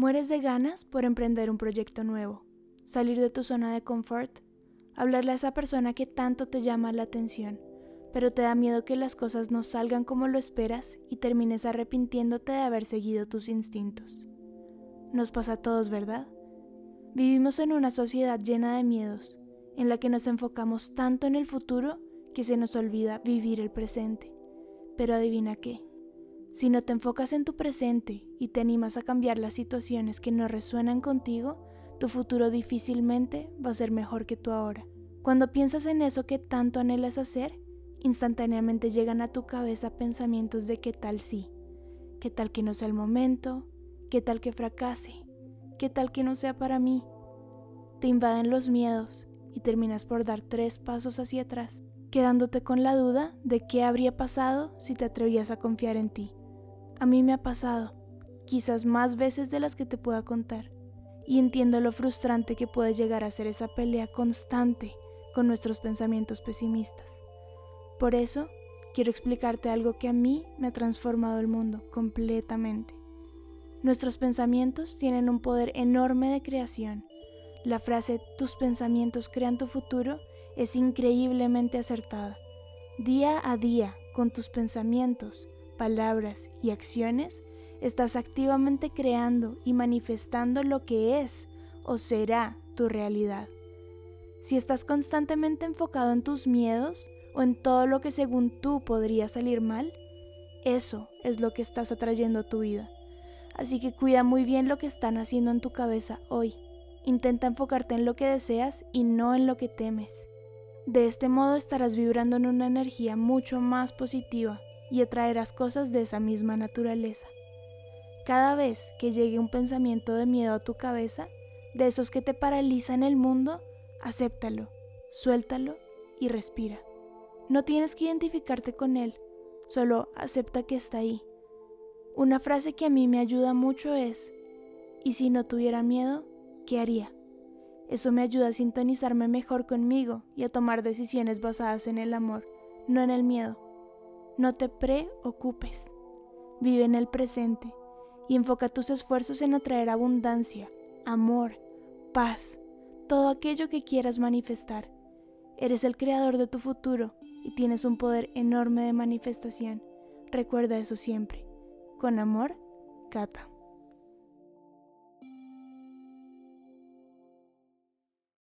Mueres de ganas por emprender un proyecto nuevo, salir de tu zona de confort, hablarle a esa persona que tanto te llama la atención, pero te da miedo que las cosas no salgan como lo esperas y termines arrepintiéndote de haber seguido tus instintos. Nos pasa a todos, ¿verdad? Vivimos en una sociedad llena de miedos, en la que nos enfocamos tanto en el futuro que se nos olvida vivir el presente. Pero adivina qué, si no te enfocas en tu presente y te animas a cambiar las situaciones que no resuenan contigo, tu futuro difícilmente va a ser mejor que tu ahora. Cuando piensas en eso que tanto anhelas hacer, instantáneamente llegan a tu cabeza pensamientos de qué tal sí, qué tal que no sea el momento, qué tal que fracase, qué tal que no sea para mí. Te invaden los miedos y terminas por dar tres pasos hacia atrás, quedándote con la duda de qué habría pasado si te atrevías a confiar en ti. A mí me ha pasado, quizás más veces de las que te pueda contar, y entiendo lo frustrante que puede llegar a ser esa pelea constante con nuestros pensamientos pesimistas. Por eso, quiero explicarte algo que a mí me ha transformado el mundo completamente. Nuestros pensamientos tienen un poder enorme de creación. La frase tus pensamientos crean tu futuro es increíblemente acertada. Día a día, con tus pensamientos, palabras y acciones, estás activamente creando y manifestando lo que es o será tu realidad. Si estás constantemente enfocado en tus miedos o en todo lo que según tú podría salir mal, eso es lo que estás atrayendo a tu vida. Así que cuida muy bien lo que están haciendo en tu cabeza hoy. Intenta enfocarte en lo que deseas y no en lo que temes. De este modo estarás vibrando en una energía mucho más positiva y atraerás cosas de esa misma naturaleza. Cada vez que llegue un pensamiento de miedo a tu cabeza, de esos que te paralizan el mundo, acéptalo, suéltalo y respira. No tienes que identificarte con él, solo acepta que está ahí. Una frase que a mí me ayuda mucho es, ¿y si no tuviera miedo, qué haría? Eso me ayuda a sintonizarme mejor conmigo y a tomar decisiones basadas en el amor, no en el miedo. No te preocupes. Vive en el presente y enfoca tus esfuerzos en atraer abundancia, amor, paz, todo aquello que quieras manifestar. Eres el creador de tu futuro y tienes un poder enorme de manifestación. Recuerda eso siempre. Con amor, Kata.